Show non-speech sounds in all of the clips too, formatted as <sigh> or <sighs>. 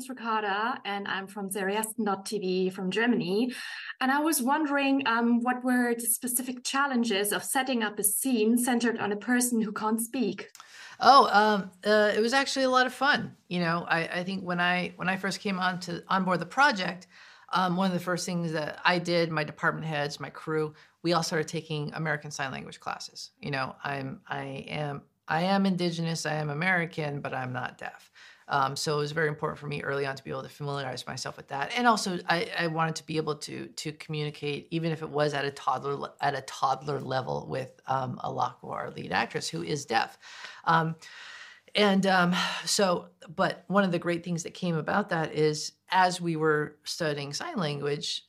name's Ricarda, and I'm from Seriasten.tv from Germany. And I was wondering um, what were the specific challenges of setting up a scene centered on a person who can't speak? Oh, um, uh, it was actually a lot of fun. You know, I, I, think when I when I first came on to on board the project, um, one of the first things that I did, my department heads, my crew, we all started taking American Sign Language classes. You know, I'm I am I am Indigenous, I am American, but I'm not deaf. Um, so it was very important for me early on to be able to familiarize myself with that, and also I, I, wanted to be able to to communicate, even if it was at a toddler at a toddler level, with um, Alaqua, our lead actress, who is deaf. Um, and um, so, but one of the great things that came about that is as we were studying sign language,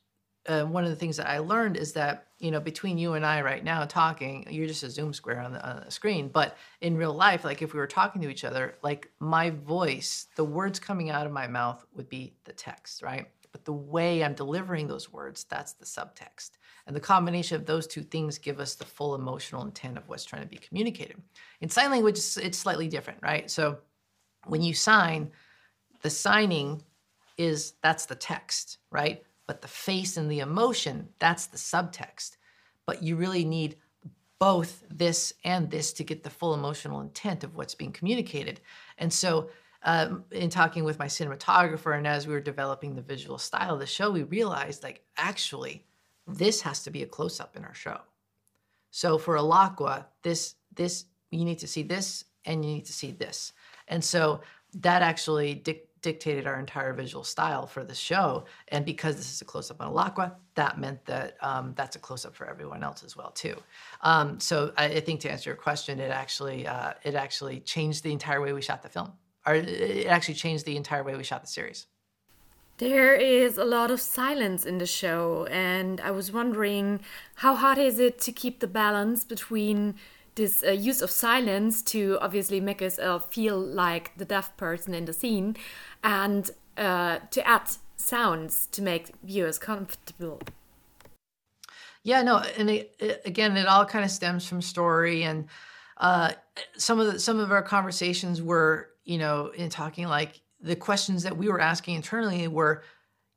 uh, one of the things that I learned is that you know between you and I right now talking, you're just a Zoom square on the, on the, screen. But in real life, like if we were talking to each other, like my voice, the words coming out of my mouth would be the text, right? But the way I'm delivering those words, that's the subtext. And the combination of those two things give us the full emotional intent of what's trying to be communicated. In sign language, it's slightly different, right? So when you sign, the signing is that's the text, right? But the face and the emotion, that's the subtext. But you really need both this and this to get the full emotional intent of what's being communicated. And so, um, in talking with my cinematographer and as we were developing the visual style of the show, we realized like actually this has to be a close up in our show. So for Alaqua, this this you need to see this and you need to see this. And so that actually dictated our entire visual style for the show. And because this is a close up on Alaqua, that meant that um, that's a close up for everyone else as well too. Um, so I, I, think to answer your question, it actually uh, it actually changed the entire way we shot the film, or it actually changed the entire way we shot the series. There is a lot of silence in the show, and I was wondering how hard is it to keep the balance between this uh, use of silence to obviously make us uh, feel like the deaf person in the scene and uh, to add sounds to make viewers comfortable. Yeah, no, and it, it, again, it all kind of stems from story, and uh, some of the some of our conversations were, you know, in talking like the questions that we were asking internally were,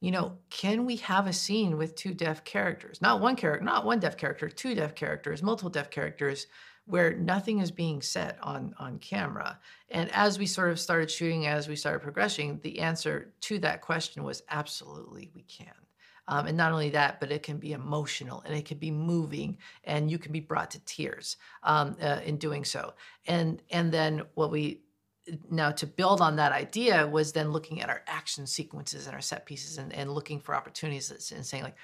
you know, can we have a scene with two deaf characters? Not one character, not one deaf character, two deaf characters, multiple deaf characters where nothing is being said on on camera. And as we sort of started shooting, as we started progressing, the answer to that question was absolutely we can. Um, and not only that, but it can be emotional and it can be moving, and you can be brought to tears um, uh, in doing so. And and then what we now to build on that idea was then looking at our action sequences and our set pieces and, and looking for opportunities and saying like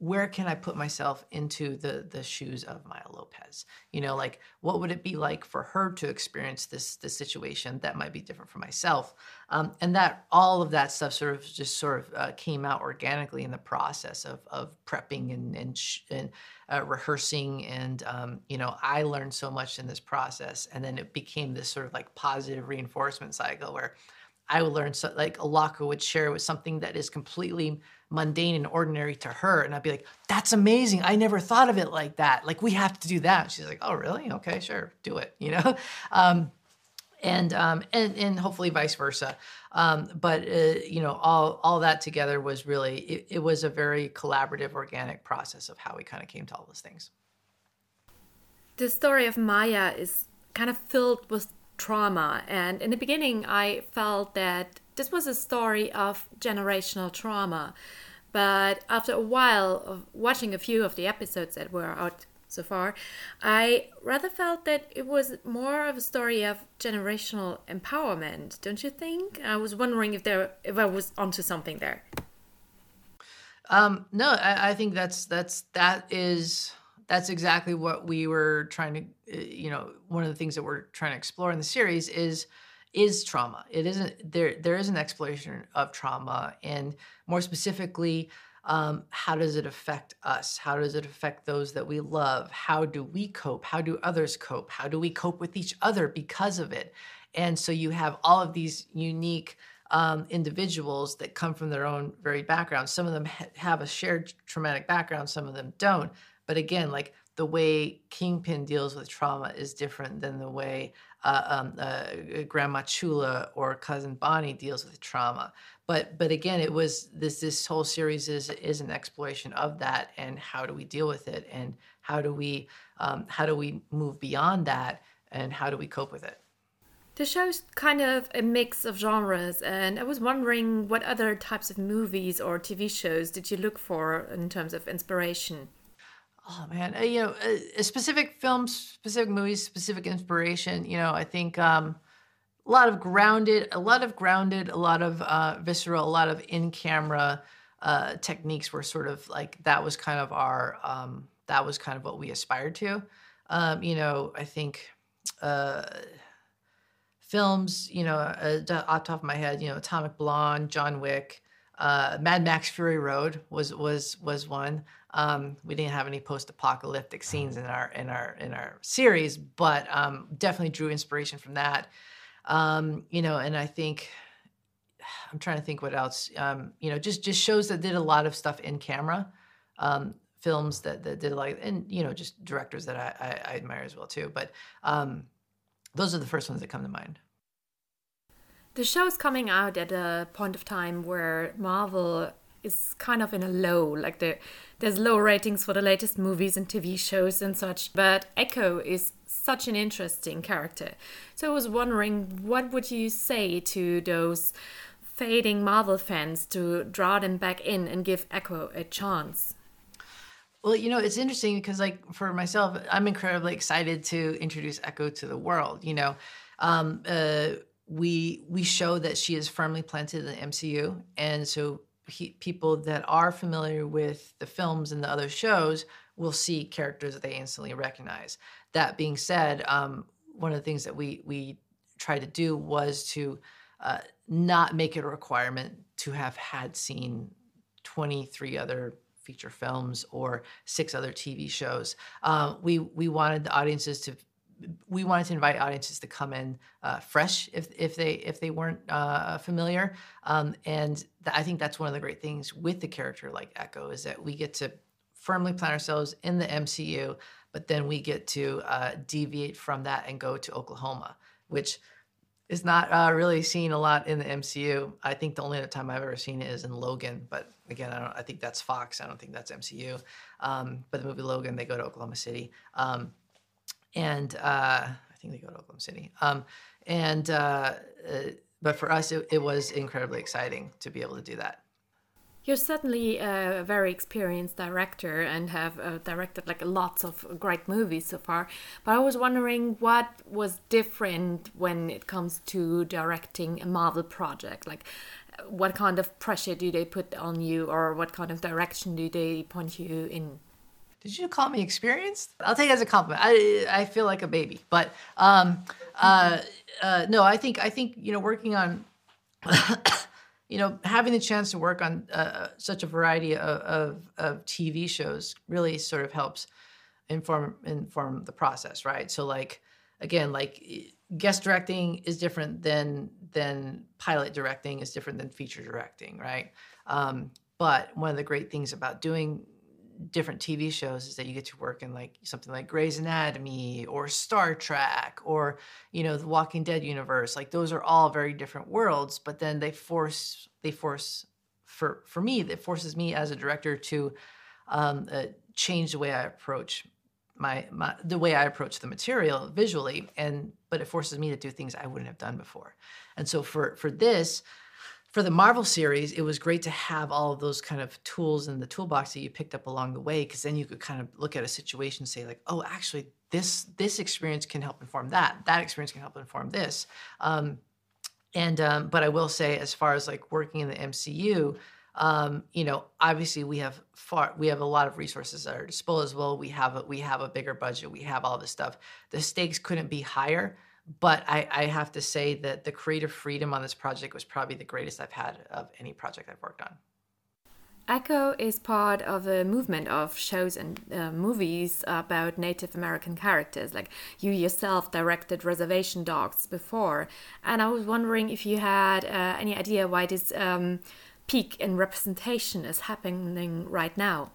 where can I put myself into the the shoes of Maya Lopez? You know, like what would it be like for her to experience this this situation that might be different for myself? Um, and that all of that stuff sort of just sort of uh, came out organically in the process of of prepping and and, sh- and uh, rehearsing. And um, you know, I learned so much in this process, and then it became this sort of like positive reinforcement cycle where I would learn so like Alaqua would share with something that is completely mundane and ordinary to her. And I'd be like, that's amazing. I never thought of it like that. Like, we have to do that. She's like, oh, really? Okay, sure, do it, you know? <laughs> Um, and, um, and, and hopefully vice versa. Um, but, uh, you know, all, all that together was really, it, it was a very collaborative, organic process of how we kind of came to all those things. The story of Maya is kind of filled with trauma. And in the beginning, I felt that this was a story of generational trauma. But after a while of watching a few of the episodes that were out so far, I rather felt that it was more of a story of generational empowerment, don't you think? I was wondering if there if I was onto something there. Um, no, I, I think that's that's that is that's exactly what we were trying to uh, you know one of the things that we're trying to explore in the series is is trauma. It isn't there. There is an exploration of trauma, and more specifically, um, how does it affect us? How does it affect those that we love? How do we cope? How do others cope? How do we cope with each other because of it? And so you have all of these unique um, individuals that come from their own very background. Some of them ha- have a shared traumatic background. Some of them don't. But again, like the way Kingpin deals with trauma is different than the way uh, um, uh, Grandma Chula or Cousin Bonnie deals with trauma. But but again, it was this this whole series is is an exploration of that, and how do we deal with it, and how do we um, how do we move beyond that, and how do we cope with it. The show's kind of a mix of genres, and I was wondering what other types of movies or TV shows did you look for in terms of inspiration? Oh man, uh, you know, uh, specific films, specific movies, specific inspiration. You know, I think um, a lot of grounded, a lot of grounded, a lot of uh, visceral, a lot of in-camera uh, techniques were sort of like that was kind of our um, that was kind of what we aspired to. Um, you know, I think uh, films, you know, uh, off top of my head, you know, Atomic Blonde, John Wick, uh, Mad Max Fury Road was was was one. Um, we didn't have any post-apocalyptic scenes in our in our in our series, but um, definitely drew inspiration from that. Um, you know, and I think <sighs> I'm trying to think what else. Um, you know, just just shows that did a lot of stuff in camera. Um, films that, that did like and you know just directors that I, I, I admire as well too but um, those are the first ones that come to mind. The show's coming out at a point of time where Marvel is kind of in a low, like the, there's low ratings for the latest movies and TV shows and such. But Echo is such an interesting character. So I was wondering, what would you say to those fading Marvel fans to draw them back in and give Echo a chance? Well, you know, it's interesting because, like, for myself, I'm incredibly excited to introduce Echo to the world. You know, um, uh, we we show that she is firmly planted in the MCU, and so he, people that are familiar with the films and the other shows will see characters that they instantly recognize. That being said, um, one of the things that we we tried to do was to uh, not make it a requirement to have had seen 23 other feature films or six other TV shows. Um, we we wanted the audiences to we wanted to invite audiences to come in uh, fresh if if they if they weren't uh, familiar. Um, and th- I think that's one of the great things with the character like Echo is that we get to firmly plant ourselves in the MCU, but then we get to uh, deviate from that and go to Oklahoma, which is not uh, really seen a lot in the MCU. I think the only other time I've ever seen it is in Logan, but again, I don't. I think that's Fox. I don't think that's MCU. Um, but the movie Logan, they go to Oklahoma City, um, and uh, I think they go to Oklahoma City. Um, and uh, uh but for us, it, it was incredibly exciting to be able to do that. You're certainly a very experienced director and have uh, directed like lots of great movies so far. But I was wondering what was different when it comes to directing a Marvel project. Like, what kind of pressure do they put on you, or what kind of direction do they point you in? Did you call me experienced? I'll take it as a compliment. I I feel like a baby, but um, uh, uh, no, I think I think you know working on <coughs> you know, having the chance to work on uh, such a variety of, of, of, TV shows really sort of helps inform inform the process, right? So, like again, like guest directing is different than than pilot directing is different than feature directing, right? Um, but one of the great things about doing different TV shows is that you get to work in like something like Grey's Anatomy or Star Trek or you know the Walking Dead universe. Like those are all very different worlds, but then they force they force for for me that forces me as a director to um, uh, change the way I approach my, my the way I approach the material visually, and but it forces me to do things I wouldn't have done before. And so for for this, for the Marvel series, it was great to have all of those kind of tools in the toolbox that you picked up along the way, because then you could kind of look at a situation and say, like, oh, actually, this this experience can help inform that. That experience can help inform this. Um, and um, but I will say, as far as like working in the MCU, um, you know, obviously we have far we have a lot of resources at our disposal. We have a, we have a bigger budget. We have all this stuff. The stakes couldn't be higher but I, I, have to say that the creative freedom on this project was probably the greatest I've had of any project I've worked on. Echo is part of a movement of shows and uh, movies about Native American characters. Like you yourself directed Reservation Dogs before, and I was wondering if you had uh, any idea why this um, peak in representation is happening right now.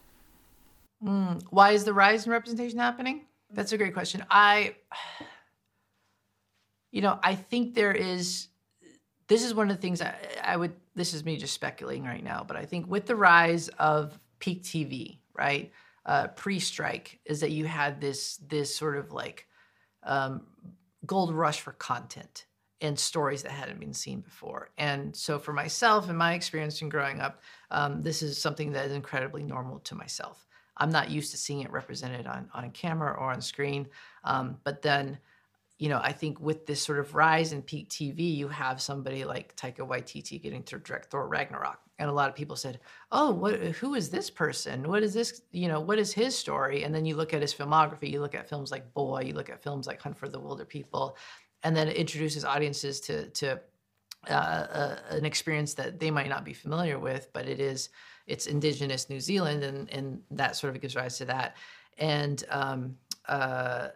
Mm, why is the rise in representation happening? That's a great question. I, you know, I think there is. This is one of the things I, I would. This is me just speculating right now, but I think with the rise of peak TV, right, uh, pre-strike, is that you had this this sort of like um, gold rush for content and stories that hadn't been seen before. And so for myself and my experience in growing up, um, this is something that is incredibly normal to myself. I'm not used to seeing it represented on, on camera or on screen. Um, but then, you know, I think with this sort of rise in peak TV, you have somebody like Taika Waititi getting to direct Thor Ragnarok. And a lot of people said, "Oh, what? Who is this person? What is this? You know, what is his story?" And then you look at his filmography. You look at films like Boy. You look at films like Hunt for the Wilderpeople, and then it introduces audiences to to uh, uh, an experience that they might not be familiar with, but it is it's indigenous New Zealand, and and that sort of gives rise to that, and um, uh,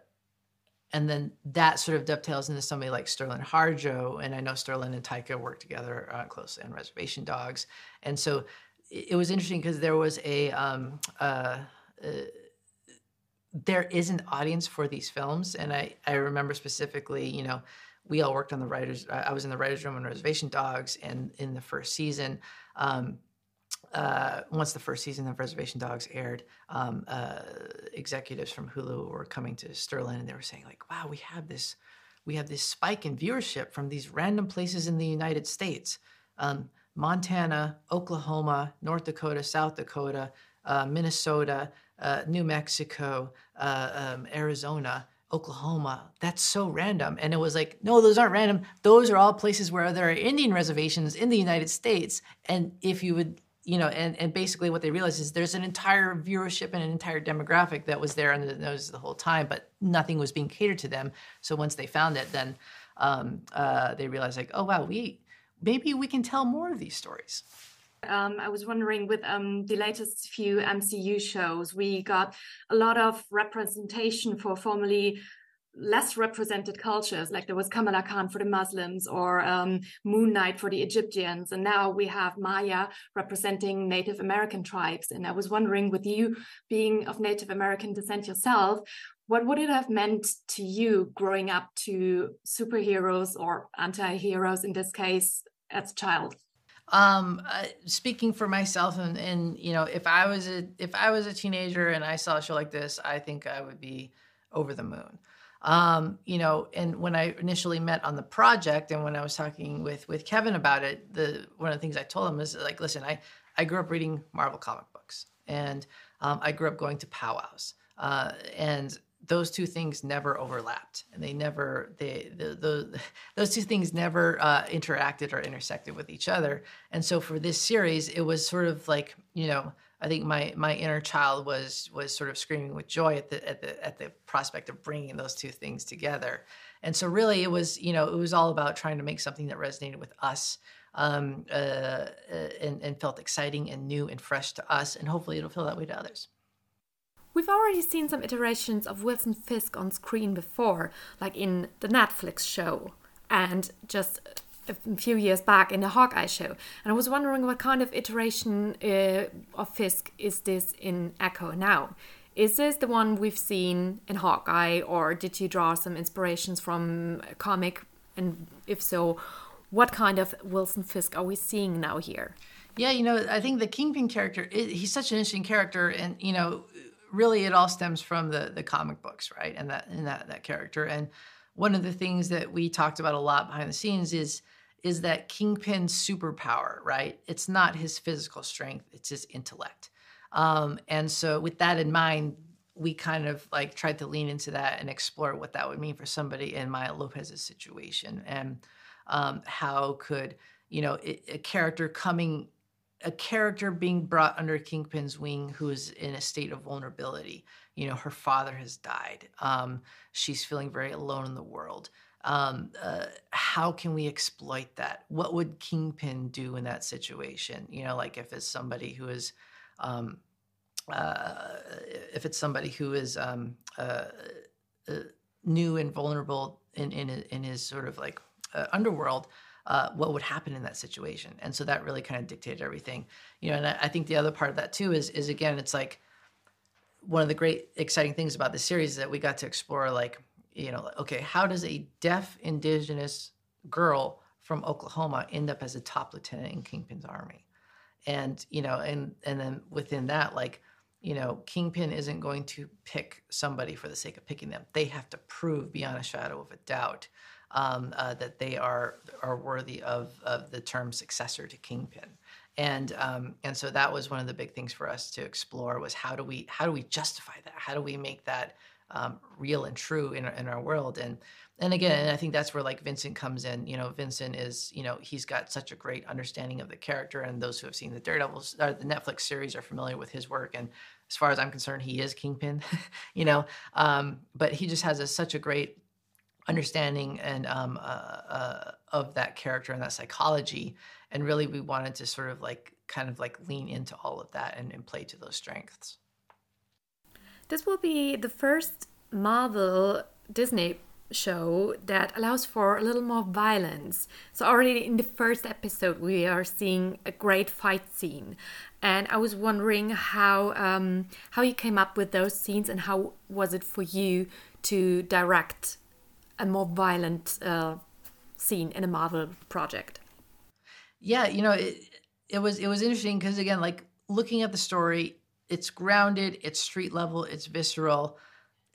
and then that sort of dovetails into somebody like Sterling Harjo, and I know Sterling and Taika work together uh, closely on Reservation Dogs, and so it, it was interesting because there was a um, uh, uh, there is an audience for these films, and I I remember specifically, you know, we all worked on the writers. I was in the writers' room on Reservation Dogs, and in the first season. Um, uh, once the first season of Reservation Dogs aired, um, uh, executives from Hulu were coming to Sterling and they were saying like, "Wow, we have this, we have this spike in viewership from these random places in the United States: um, Montana, Oklahoma, North Dakota, South Dakota, uh, Minnesota, uh, New Mexico, uh, um, Arizona." Oklahoma. That's so random. And it was like, no, those aren't random. Those are all places where there are Indian reservations in the United States. And if you would you know, and, and basically what they realized is there's an entire viewership and an entire demographic that was there under the nose the whole time, but nothing was being catered to them. So once they found it, then um, uh, they realized like, oh wow, we maybe we can tell more of these stories. Um, I was wondering with um, the latest few MCU shows, we got a lot of representation for formerly less represented cultures like there was kamala khan for the muslims or um, moon knight for the egyptians. And now we have maya representing native american tribes. And i was wondering with you being of native american descent yourself what would it have meant to you growing up to superheroes or anti-heroes in this case as a child? Um uh, speaking for myself and and you know if i was a if i was a teenager and i saw a show like this i think i would be over the moon um, you know, and when I initially met on the project and when I was talking with with Kevin about it, the one of the things I told him is like, listen, I I grew up reading Marvel comic books and um, I grew up going to powwows, uh, and those two things never overlapped, and they never they the, the <laughs> those two things never uh, interacted or intersected with each other. And so for this series, it was sort of like you know I think my my inner child was was sort of screaming with joy at the at the at the prospect of bringing those two things together. And so really it was you know it was all about trying to make something that resonated with us um, uh, uh, and, and felt exciting and new and fresh to us, and hopefully it'll feel that way to others. We've already seen some iterations of Wilson Fisk on screen before, like in the Netflix show, and just a few years back in the Hawkeye show, and I was wondering what kind of iteration uh, of Fisk is this in Echo now? Is this the one we've seen in Hawkeye, or did you draw some inspirations from comic? And if so, what kind of Wilson Fisk are we seeing now here? Yeah, you know, I think the Kingpin character, he's such an interesting character, and you know, really, it all stems from the the comic books, right? And that and that that character. And one of the things that we talked about a lot behind the scenes is is that Kingpin's superpower, right? It's not his physical strength, it's his intellect. Um, and so, with that in mind, we kind of like tried to lean into that and explore what that would mean for somebody in Maya Lopez's situation and um, how could, you know, a, character coming, a character being brought under Kingpin's wing who is in a state of vulnerability. You know, her father has died. Um, she's feeling very alone in the world um, uh, how can we exploit that? What would Kingpin do in that situation? You know, like if it's somebody who is, um, uh, if it's somebody who is um, uh, uh new and vulnerable in in in his sort of like uh, underworld. Uh, what would happen in that situation? And so that really kind of dictated everything, you know. And I, I think the other part of that too is is again, it's like one of the great exciting things about the series is that we got to explore like you know okay how does a deaf indigenous girl from oklahoma end up as a top lieutenant in kingpin's army? And you know and and then within that like you know kingpin isn't going to pick somebody for the sake of picking them. They have to prove beyond a shadow of a doubt um, uh, that they are are worthy of, of the term successor to kingpin. And um, and so that was one of the big things for us to explore was how do we how do we justify that? How do we make that um, real and true in, in our world. And and again i think that's where like vincent comes in. You know vincent is you know he's got such a great understanding of the character and those who have seen the daredevils or the netflix series are familiar with his work. And as far as i'm concerned he is kingpin <laughs> you know? Um, but he just has a, such a great understanding and um, uh, uh, of that character and that psychology. And really we wanted to sort of like kind of like lean into all of that and, and play to those strengths this will be the first marvel disney show that allows for a little more violence. So already in the first episode, we are seeing a great fight scene, and I was wondering how um, how you came up with those scenes and how was it for you to direct a more violent uh, scene in a Marvel project? Yeah, you know, it, it was it was interesting because again, like looking at the story, it's grounded, it's street level, it's visceral,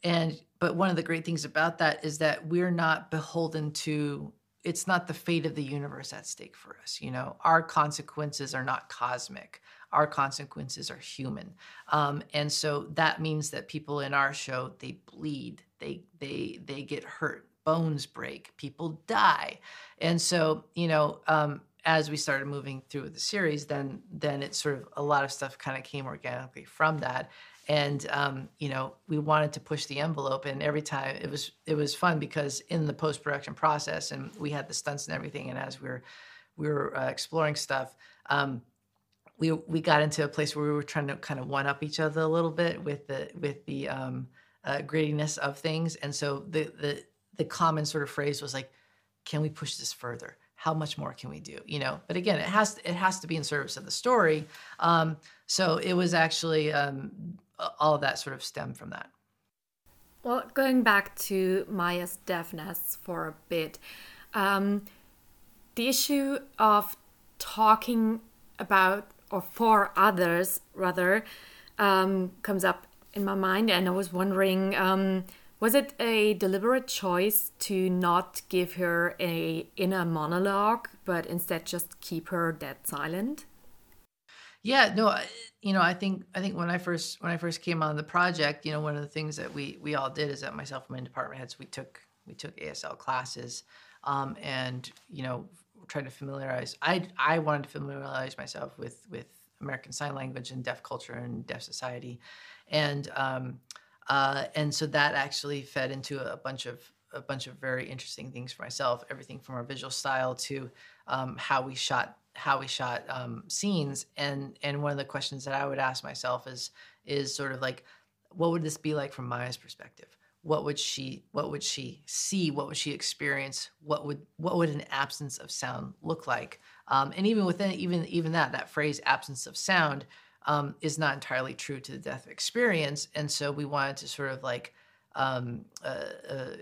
and but one of the great things about that is that we're not beholden to it's not the fate of the universe at stake for us you know? Our consequences are not cosmic. Our consequences are human. Um, and so that means that people in our show they bleed they they they get hurt bones break people die. And so you know um, as we started moving through the series then then it sort of a lot of stuff kind of came organically from that. And um, you know we wanted to push the envelope and every time it was it was fun because in the post-production process and we had the stunts and everything and as we were we were uh, exploring stuff um, we we got into a place where we were trying to kind of one up each other a little bit with the with the um, uh, grittiness of things. And so the the the common sort of phrase was like can we push this further how much more can we do you know but again it has it has to be in service of the story um, so it was actually um, all of that sort of stemmed from that. Well, going back to Maya's deafness for a bit, um, the issue of talking about or for others rather um, comes up in my mind, and I was wondering. Was it a deliberate choice to not give her a inner monologue, but instead just keep her dead silent? Yeah, no, you know, I think I think when I first when I first came on the project, you know, one of the things that we we all did is that myself and my department heads we took we took ASL classes, um, and you know, tried to familiarize. I I wanted to familiarize myself with with American Sign Language and deaf culture and deaf society, and um, uh, and so that actually fed into a bunch of a bunch of very interesting things for myself. Everything from our visual style to um, how we shot how we shot um, scenes. And and one of the questions that i would ask myself is is sort of like what would this be like from maya's perspective? What would she what would she see? What would she experience? What would what would an absence of sound look like? Um, and even within even even that that phrase absence of sound um, is not entirely true to the death experience and so we wanted to sort of like um, uh, uh,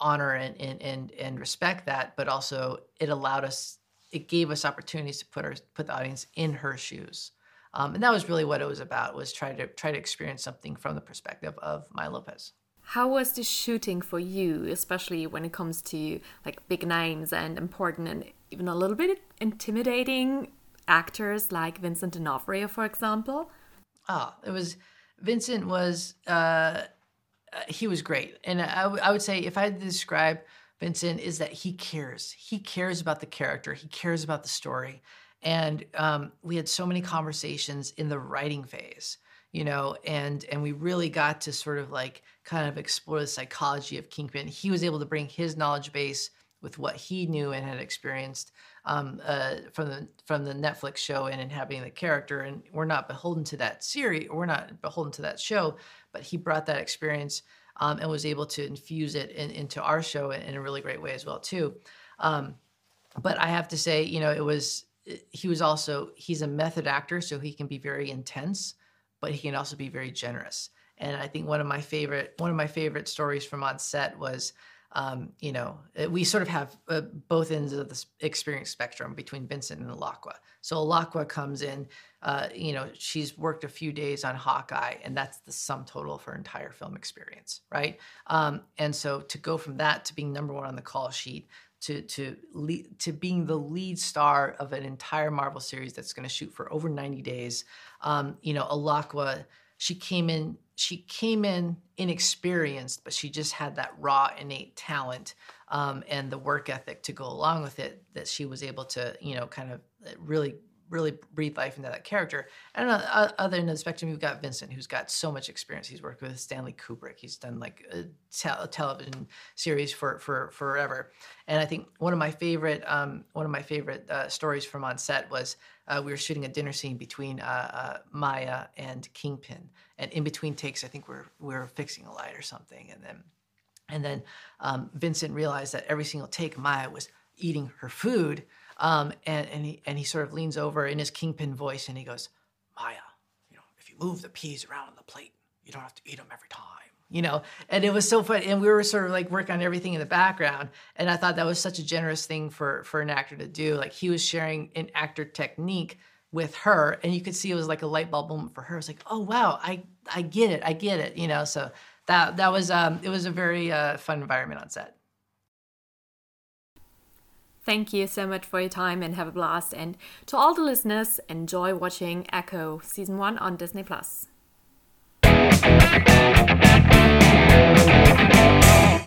honor and, and and and respect that but also it allowed us it gave us opportunities to put our put the audience in her shoes. Um, and that was really what it was about was try to try to experience something from the perspective of Maya Lopez. How was the shooting for you, especially when it comes to like big names and important and even a little bit intimidating actors like Vincent D'Onofrio, for example? Ah, it was Vincent was uh, uh he was great, and I, I would say if I had to describe Vincent is that he cares. He cares about the character. He cares about the story. And um, we had so many conversations in the writing phase, you know, and and we really got to sort of like kind of explore the psychology of Kingpin. He was able to bring his knowledge base with what he knew and had experienced um, uh, from the from the Netflix show and inhabiting the character. And we're not beholden to that series. We're not beholden to that show, but he brought that experience um, and was able to infuse it in, into our show in, a really great way as well too. Um, but I have to say, you know, it was he was also he's a method actor, so he can be very intense, but he can also be very generous. And I think one of my favorite one of my favorite stories from on set was um, you know, uh, we sort of have uh, both ends of the experience spectrum between Vincent and Alaqua. So Alaqua comes in, uh, you know, she's worked a few days on Hawkeye, and that's the sum total of her entire film experience, right? Um, and so to go from that to being number one on the call sheet to to to being the lead star of an entire Marvel series that's going to shoot for over 90 days, um, you know, Alaqua, she came in she came in inexperienced, but she just had that raw, innate talent um, and the work ethic to go along with it that she was able to, you know, kind of uh, really, really breathe life into that character. And on the other end of the spectrum, you've got Vincent, who's got so much experience. He's worked with Stanley Kubrick. He's done like a, te- a television series for for forever. And I think one of my favorite um, one of my favorite uh, stories from on set was uh, we were shooting a dinner scene between uh, uh, Maya and Kingpin, and in between takes, I think we're we're fixing a light or something, and then and then um, Vincent realized that every single take Maya was eating her food, um, and and he and he sort of leans over in his Kingpin voice and he goes, Maya, you know, if you move the peas around on the plate, you don't have to eat them every time you know? And it was so fun and we were sort of like working on everything in the background and i thought that was such a generous thing for for an actor to do. Like he was sharing an actor technique with her and you could see it was like a light bulb moment for her. It was like oh wow i i get it i get it you know? So that that was um it was a very uh, fun environment on set. Thank you so much for your time and have a blast. And to all the listeners, enjoy watching Echo season one on Disney Plus. Thank you.